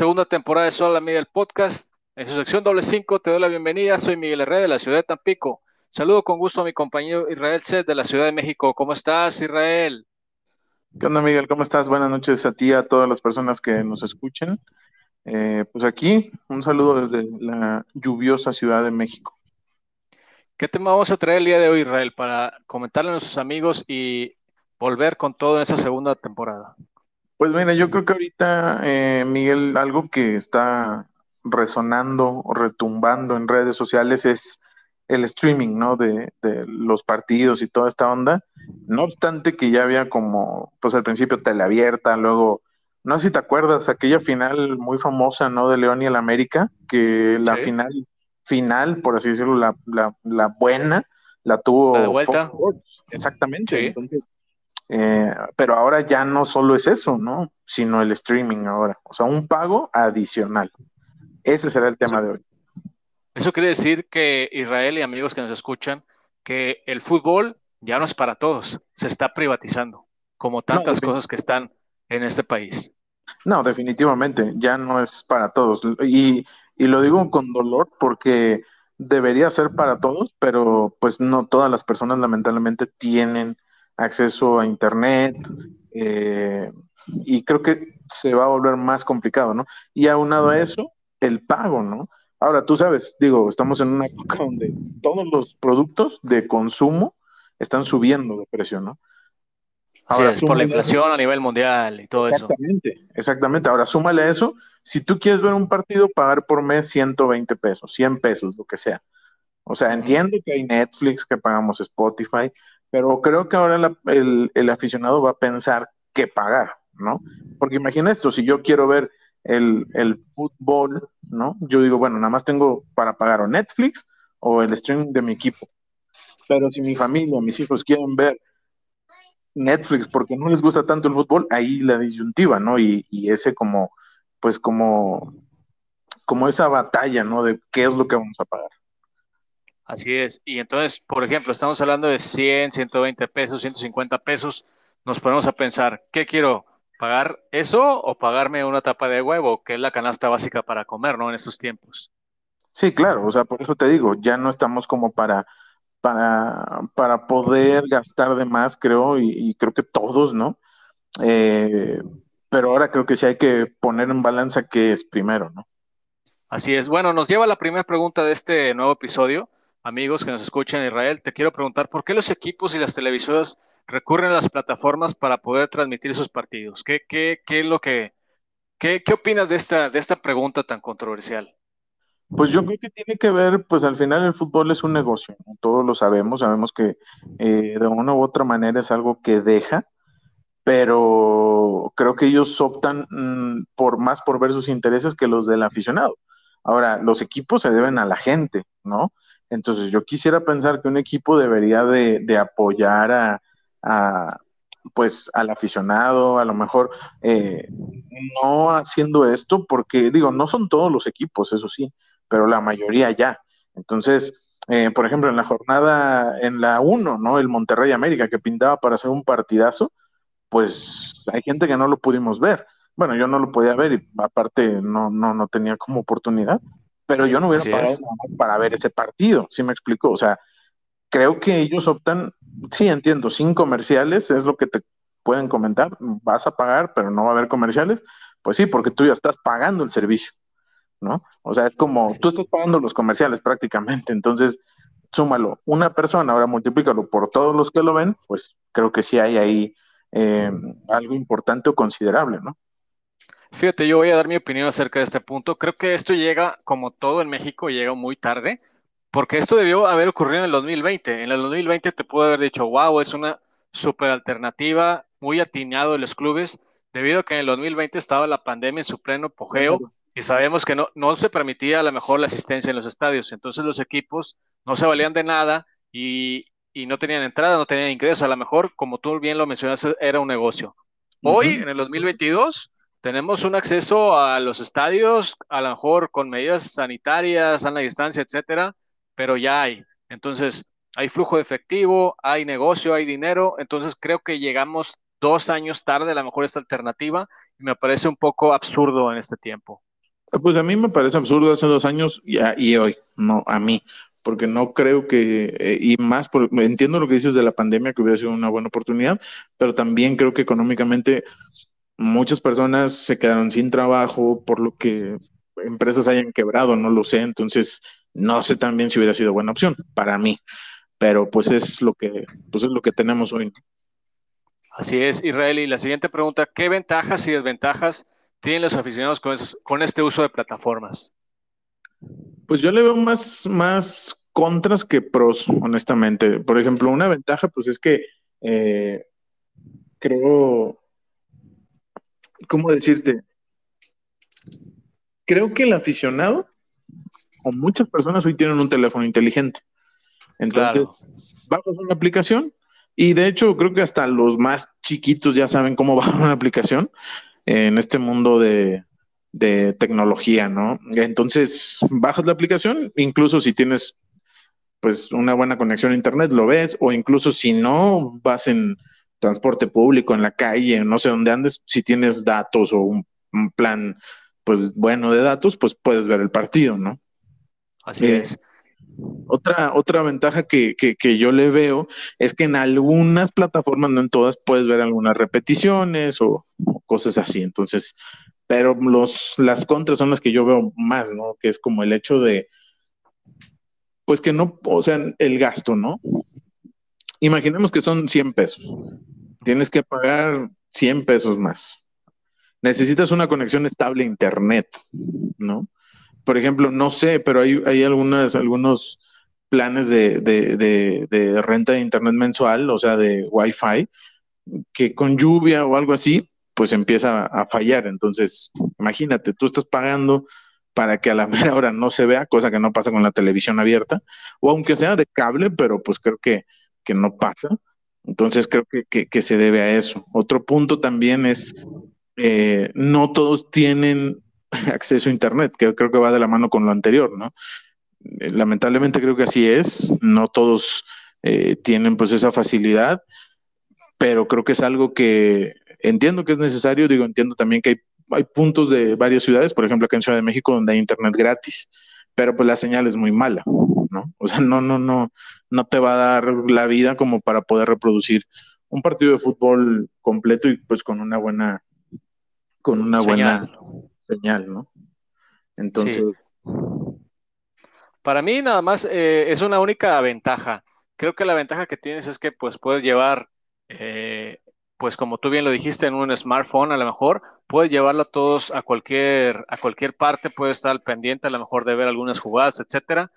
segunda temporada de Sola Media el Podcast. En su sección doble 5 te doy la bienvenida. Soy Miguel Herrera de la ciudad de Tampico. Saludo con gusto a mi compañero Israel Set de la Ciudad de México. ¿Cómo estás, Israel? ¿Qué onda, Miguel? ¿Cómo estás? Buenas noches a ti y a todas las personas que nos escuchan. Eh, pues aquí, un saludo desde la lluviosa Ciudad de México. ¿Qué tema vamos a traer el día de hoy, Israel, para comentarle a nuestros amigos y volver con todo en esa segunda temporada? Pues mira, yo creo que ahorita, eh, Miguel, algo que está resonando o retumbando en redes sociales es el streaming, ¿no? De, de, los partidos y toda esta onda. No obstante que ya había como, pues al principio teleabierta, luego, no sé si te acuerdas, aquella final muy famosa, ¿no? De León y el América, que la sí. final, final, por así decirlo, la, la, la buena, la tuvo. La de vuelta. Exactamente. Sí. Entonces, eh, pero ahora ya no solo es eso, ¿no? Sino el streaming ahora. O sea, un pago adicional. Ese será el tema eso, de hoy. Eso quiere decir que Israel y amigos que nos escuchan, que el fútbol ya no es para todos, se está privatizando, como tantas no, cosas que están en este país. No, definitivamente, ya no es para todos. Y, y lo digo con dolor porque debería ser para todos, pero pues no todas las personas lamentablemente tienen acceso a internet, eh, y creo que se va a volver más complicado, ¿no? Y aunado a eso, el pago, ¿no? Ahora, tú sabes, digo, estamos en una época donde todos los productos de consumo están subiendo de precio, ¿no? Ahora, es por la inflación eso. a nivel mundial y todo exactamente, eso. Exactamente, exactamente. Ahora, súmale a eso, si tú quieres ver un partido, pagar por mes 120 pesos, 100 pesos, lo que sea. O sea, entiendo que hay Netflix, que pagamos Spotify, pero creo que ahora el, el, aficionado va a pensar qué pagar, ¿no? Porque imagina esto, si yo quiero ver el, el, fútbol, ¿no? Yo digo, bueno, nada más tengo para pagar o Netflix o el streaming de mi equipo. Pero si mi familia, mis hijos quieren ver Netflix porque no les gusta tanto el fútbol, ahí la disyuntiva, ¿no? Y, y ese como, pues como, como esa batalla, ¿no? De qué es lo que vamos a pagar. Así es. Y entonces, por ejemplo, estamos hablando de 100, 120 pesos, 150 pesos. Nos ponemos a pensar, ¿qué quiero? ¿Pagar eso o pagarme una tapa de huevo, que es la canasta básica para comer, ¿no? En estos tiempos. Sí, claro. O sea, por eso te digo, ya no estamos como para, para, para poder gastar de más, creo, y, y creo que todos, ¿no? Eh, pero ahora creo que sí hay que poner en balanza qué es primero, ¿no? Así es. Bueno, nos lleva la primera pregunta de este nuevo episodio amigos que nos escuchan en Israel, te quiero preguntar, ¿por qué los equipos y las televisoras recurren a las plataformas para poder transmitir esos partidos? ¿Qué, es lo que, qué, opinas de esta, de esta pregunta tan controversial? Pues yo creo que tiene que ver, pues al final el fútbol es un negocio, todos lo sabemos, sabemos que eh, de una u otra manera es algo que deja, pero creo que ellos optan mmm, por más por ver sus intereses que los del aficionado. Ahora, los equipos se deben a la gente, ¿no? Entonces yo quisiera pensar que un equipo debería de, de apoyar a, a, pues al aficionado, a lo mejor eh, no haciendo esto, porque digo, no son todos los equipos, eso sí, pero la mayoría ya. Entonces, eh, por ejemplo, en la jornada, en la 1, ¿no? El Monterrey América, que pintaba para hacer un partidazo, pues hay gente que no lo pudimos ver. Bueno, yo no lo podía ver y aparte no, no, no tenía como oportunidad, pero yo no hubiera Así pagado para ver ese partido, ¿sí me explico? O sea, creo que ellos optan, sí entiendo, sin comerciales, es lo que te pueden comentar, vas a pagar, pero no va a haber comerciales, pues sí, porque tú ya estás pagando el servicio, ¿no? O sea, es como, tú estás pagando los comerciales prácticamente, entonces, súmalo, una persona, ahora multiplícalo por todos los que lo ven, pues creo que sí hay ahí eh, algo importante o considerable, ¿no? Fíjate, yo voy a dar mi opinión acerca de este punto. Creo que esto llega, como todo en México, llega muy tarde, porque esto debió haber ocurrido en el 2020. En el 2020 te pudo haber dicho, wow, es una super alternativa, muy atinado de los clubes, debido a que en el 2020 estaba la pandemia en su pleno apogeo y sabemos que no, no se permitía a lo mejor la asistencia en los estadios. Entonces los equipos no se valían de nada y, y no tenían entrada, no tenían ingresos. A lo mejor, como tú bien lo mencionaste, era un negocio. Hoy, uh -huh. en el 2022, tenemos un acceso a los estadios, a lo mejor con medidas sanitarias, a la distancia, etcétera, pero ya hay. Entonces, hay flujo de efectivo, hay negocio, hay dinero. Entonces, creo que llegamos dos años tarde, a lo mejor esta alternativa, y me parece un poco absurdo en este tiempo. Pues a mí me parece absurdo hace dos años y, y hoy, no, a mí, porque no creo que, eh, y más, por, entiendo lo que dices de la pandemia, que hubiera sido una buena oportunidad, pero también creo que económicamente muchas personas se quedaron sin trabajo, por lo que empresas hayan quebrado, no lo sé, entonces no sé también si hubiera sido buena opción para mí, pero pues es lo que, pues es lo que tenemos hoy. Así es, Israel. Y la siguiente pregunta, ¿qué ventajas y desventajas tienen los aficionados con, este uso de plataformas? Pues yo le veo más, más contras que pros, honestamente. Por ejemplo, una ventaja, pues es que eh, creo, ¿cómo decirte? Creo que el aficionado, o muchas personas hoy tienen un teléfono inteligente. Entonces, bajas una aplicación y de hecho creo que hasta los más chiquitos ya saben cómo bajar una aplicación en este mundo de, tecnología, ¿no? Entonces, bajas la aplicación, incluso si tienes pues una buena conexión a internet, lo ves, o incluso si no vas en transporte público, en la calle, no sé dónde andes, si tienes datos o un, plan pues bueno de datos, pues puedes ver el partido, ¿no? Así eh, es. Otra, otra ventaja que, yo le veo es que en algunas plataformas, no en todas, puedes ver algunas repeticiones o, cosas así. Entonces, pero los, las contras son las que yo veo más, ¿no? Que es como el hecho de, pues que no, o sea, el gasto, ¿no? Imaginemos que son 100 pesos. Tienes que pagar 100 pesos más. Necesitas una conexión estable a Internet, ¿no? por ejemplo, no sé, pero hay, hay algunas, algunos planes de, de, renta de internet mensual, o sea, de Wi-Fi, que con lluvia o algo así, pues empieza a fallar. Entonces, imagínate, tú estás pagando para que a la mera hora no se vea, cosa que no pasa con la televisión abierta, o aunque sea de cable, pero pues creo que, que no pasa. Entonces creo que, se debe a eso. Otro punto también es, eh, no todos tienen acceso a Internet, que creo que va de la mano con lo anterior, ¿no? Eh, lamentablemente creo que así es, no todos eh, tienen pues esa facilidad, pero creo que es algo que entiendo que es necesario, digo, entiendo también que hay, hay puntos de varias ciudades, por ejemplo acá en Ciudad de México, donde hay Internet gratis, pero pues la señal es muy mala. O sea, no, no, no, no te va a dar la vida como para poder reproducir un partido de fútbol completo y pues con una buena, con una buena señal, ¿no? Entonces. Para mí nada más eh, es una única ventaja. Creo que la ventaja que tienes es que pues puedes llevar, eh, pues como tú bien lo dijiste, en un smartphone a lo mejor, puedes llevarlo a todos a cualquier, a cualquier parte, puedes estar pendiente a lo mejor de ver algunas jugadas, etcétera.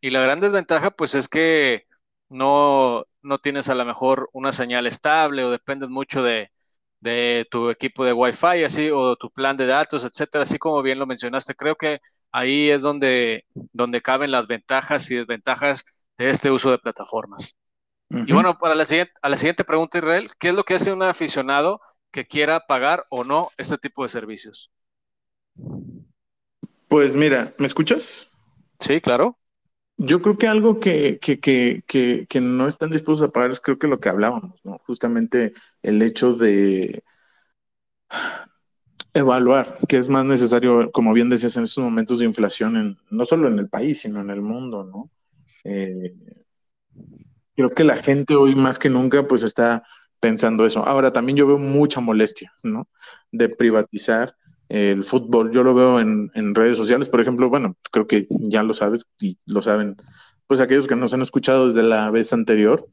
Y la gran desventaja pues es que no, no tienes a lo mejor una señal estable o dependes mucho de, de tu equipo de Wi-Fi, así, o tu plan de datos, etcétera, así como bien lo mencionaste. Creo que ahí es donde, donde caben las ventajas y desventajas de este uso de plataformas. Y bueno, para la siguiente, a la siguiente pregunta, Israel, ¿qué es lo que hace un aficionado que quiera pagar o no este tipo de servicios? Pues mira, ¿me escuchas? Sí, claro. Yo creo que algo que, que, que, que, no están dispuestos a pagar es creo que lo que hablábamos, ¿no? Justamente el hecho de evaluar que es más necesario, como bien decías, en estos momentos de inflación, en, no solo en el país, sino en el mundo, ¿no? Eh, creo que la gente hoy más que nunca pues está pensando eso. Ahora también yo veo mucha molestia, ¿no? De privatizar el fútbol. Yo lo veo en, redes sociales, por ejemplo, bueno, creo que ya lo sabes y lo saben, pues aquellos que nos han escuchado desde la vez anterior,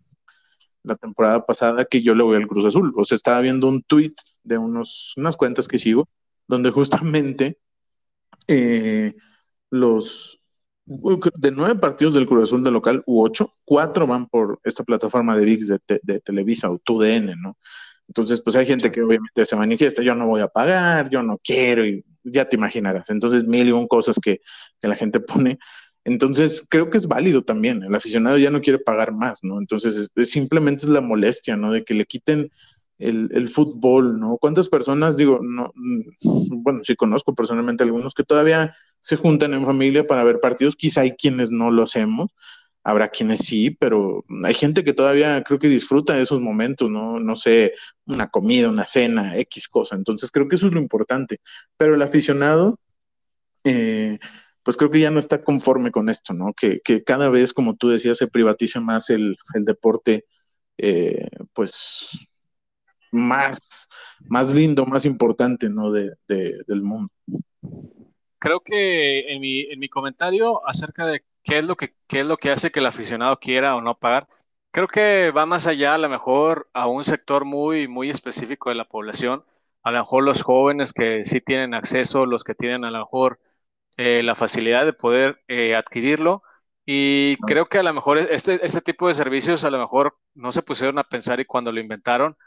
la temporada pasada, que yo le voy al Cruz Azul. O sea, estaba viendo un tweet de unos, unas cuentas que sigo, donde justamente eh, los de nueve partidos del Cruz Azul de local u ocho, cuatro van por esta plataforma de VIX de, de Televisa o TUDN, ¿no? Entonces, pues hay gente que obviamente se manifiesta, yo no voy a pagar, yo no quiero, y ya te imaginarás. Entonces, mil y un cosas que, la gente pone. Entonces, creo que es válido también. El aficionado ya no quiere pagar más, ¿no? Entonces, simplemente es la molestia, ¿no? De que le quiten el, fútbol, ¿no? ¿Cuántas personas, digo, no, mm, bueno, sí conozco personalmente algunos que todavía se juntan en familia para ver partidos, quizá hay quienes no lo hacemos, Habrá quienes sí, pero hay gente que todavía creo que disfruta de esos momentos, ¿no? No sé, una comida, una cena, X cosa. Entonces creo que eso es lo importante. Pero el aficionado eh, pues creo que ya no está conforme con esto, ¿no? Que, cada vez, como tú decías, se privatiza más el, deporte, eh, pues más, más lindo, más importante, ¿no? De, del mundo. Creo que en mi, en mi comentario acerca de qué es, lo que, qué es lo que hace que el aficionado quiera o no pagar, creo que va más allá a lo mejor a un sector muy, muy específico de la población, a lo mejor los jóvenes que sí tienen acceso, los que tienen a lo mejor eh, la facilidad de poder eh, adquirirlo. Y creo que a lo mejor este, este tipo de servicios a lo mejor no se pusieron a pensar y cuando lo inventaron,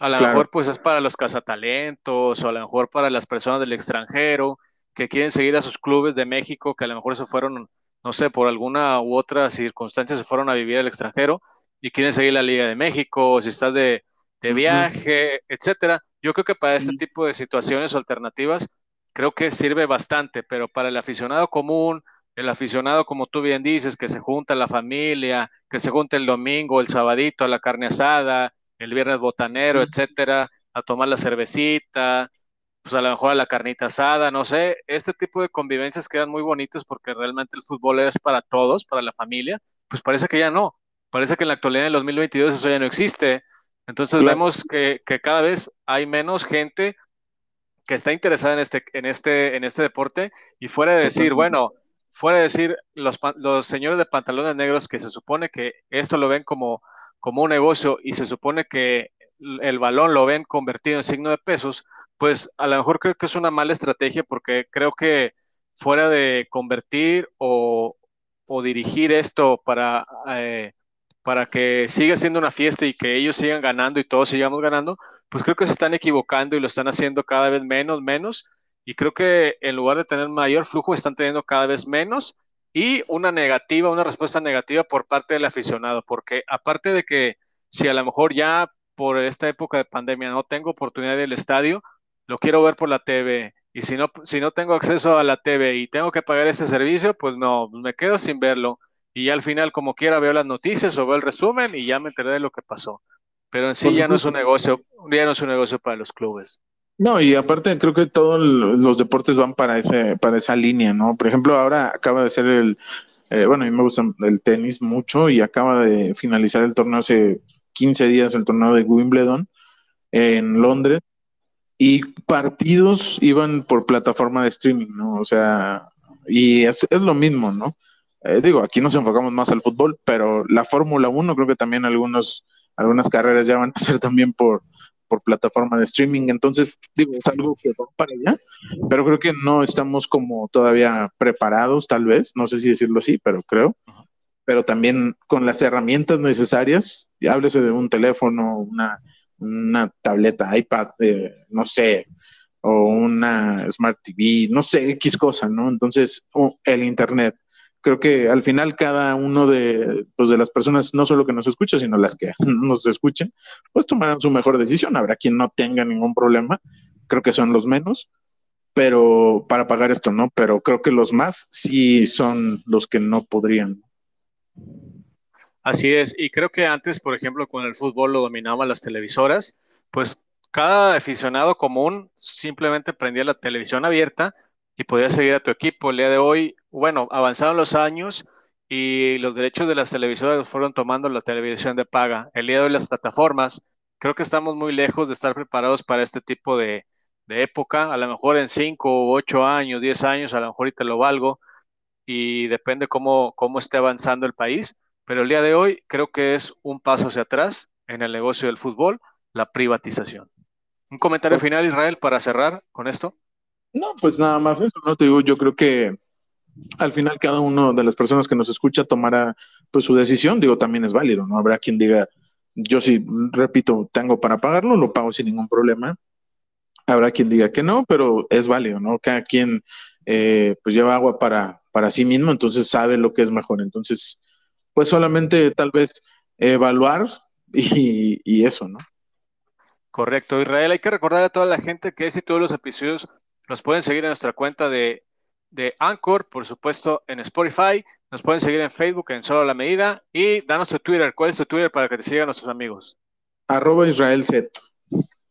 a lo mejor pues es para los cazatalentos o a lo mejor para las personas del extranjero que quieren seguir a sus clubes de México, que a lo mejor se fueron, no sé, por alguna u otra circunstancia se fueron a vivir al extranjero y quieren seguir la Liga de México, o si estás de, de viaje, etcétera. Yo creo que para este tipo de situaciones alternativas creo que sirve bastante, pero para el aficionado común, el aficionado, como tú bien dices, que se junta la familia, que se junta el domingo, el sabadito a la carne asada, el viernes botanero, etcétera, a tomar la cervecita, pues a lo mejor a la carnita asada, no sé, este tipo de convivencias quedan muy bonitas porque realmente el fútbol es para todos, para la familia, pues parece que ya no, parece que en la actualidad del 2022 eso ya no existe, entonces vemos que, que cada vez hay menos gente que está interesada en este, en este, en este deporte. Y fuera de decir, bueno, fuera de decir los, los señores de pantalones negros que se supone que esto lo ven como, como un negocio y se supone que el balón lo ven convertido en signo de pesos, pues a lo mejor creo que es una mala estrategia porque creo que fuera de convertir o, o dirigir esto para eh, para que siga siendo una fiesta y que ellos sigan ganando y todos sigamos ganando, pues creo que se están equivocando y lo están haciendo cada vez menos, menos. Y creo que en lugar de tener mayor flujo, están teniendo cada vez menos y una negativa, una respuesta negativa por parte del aficionado, porque aparte de que si a lo mejor ya por esta época de pandemia no tengo oportunidad del estadio, lo quiero ver por la TV. Y si no, si no tengo acceso a la TV y tengo que pagar ese servicio, pues no, me quedo sin verlo y ya al final como quiera veo las noticias o veo el resumen y ya me enteré de lo que pasó. Pero en sí ya no es un negocio, ya no es un negocio para los clubes. No, y aparte creo que todos los deportes van para ese, para esa línea, ¿no? Por ejemplo, ahora acaba de ser el, eh, bueno, a mí me gusta el tenis mucho y acaba de finalizar el torneo hace 15 días, el torneo de Wimbledon en Londres, y partidos iban por plataforma de streaming, ¿no? O sea, y es, es lo mismo, ¿no? Eh, digo, aquí nos enfocamos más al fútbol, pero la Fórmula 1 creo que también algunos, algunas carreras ya van a ser también por, por plataforma de streaming, entonces digo, es algo que va para allá, pero creo que no estamos como todavía preparados, tal vez, no sé si decirlo así, pero creo, pero también con las herramientas necesarias, háblese de un teléfono, una, una tableta, iPad, eh, no sé, o una Smart TV, no sé, X cosa, ¿no? Entonces, el Internet creo que al final cada uno de, pues de las personas, no solo que nos escucha, sino las que nos escuchen, pues tomarán su mejor decisión. Habrá quien no tenga ningún problema, creo que son los menos, pero para pagar esto no, pero creo que los más sí son los que no podrían. Así es, y creo que antes, por ejemplo, con el fútbol lo dominaban las televisoras, pues cada aficionado común simplemente prendía la televisión abierta y podías seguir a tu equipo. El día de hoy bueno, avanzaron los años y los derechos de las televisoras fueron tomando la televisión de paga. El día de hoy las plataformas, creo que estamos muy lejos de estar preparados para este tipo de, época. A lo mejor en 5, 8 años, 10 años, a lo mejor te lo valgo y depende cómo, cómo esté avanzando el país. Pero el día de hoy creo que es un paso hacia atrás en el negocio del fútbol, la privatización. Un comentario final, Israel, para cerrar con esto. No, pues nada más eso, no te digo, yo creo que al final cada uno de las personas que nos escucha tomará pues su decisión, digo, también es válido, ¿no? Habrá quien diga, yo sí, repito, tengo para pagarlo, lo pago sin ningún problema. Habrá quien diga que no, pero es válido, ¿no? Cada quien eh, pues lleva agua para, para sí mismo, entonces sabe lo que es mejor. Entonces, pues solamente tal vez evaluar y, y eso, ¿no? Correcto, Israel. Hay que recordar a toda la gente que ese y todos los episodios los pueden seguir en nuestra cuenta de de Anchor, por supuesto, en Spotify. Nos pueden seguir en Facebook en Solo la Medida. Y danos tu Twitter. ¿Cuál es tu Twitter para que te sigan nuestros amigos? Arroba Israel Set.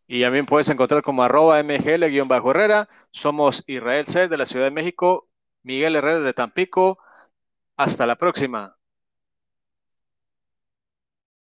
Y también puedes encontrar como arroba mgl-herrera. Somos Israel Set de la Ciudad de México. Miguel Herrera de Tampico. Hasta la próxima.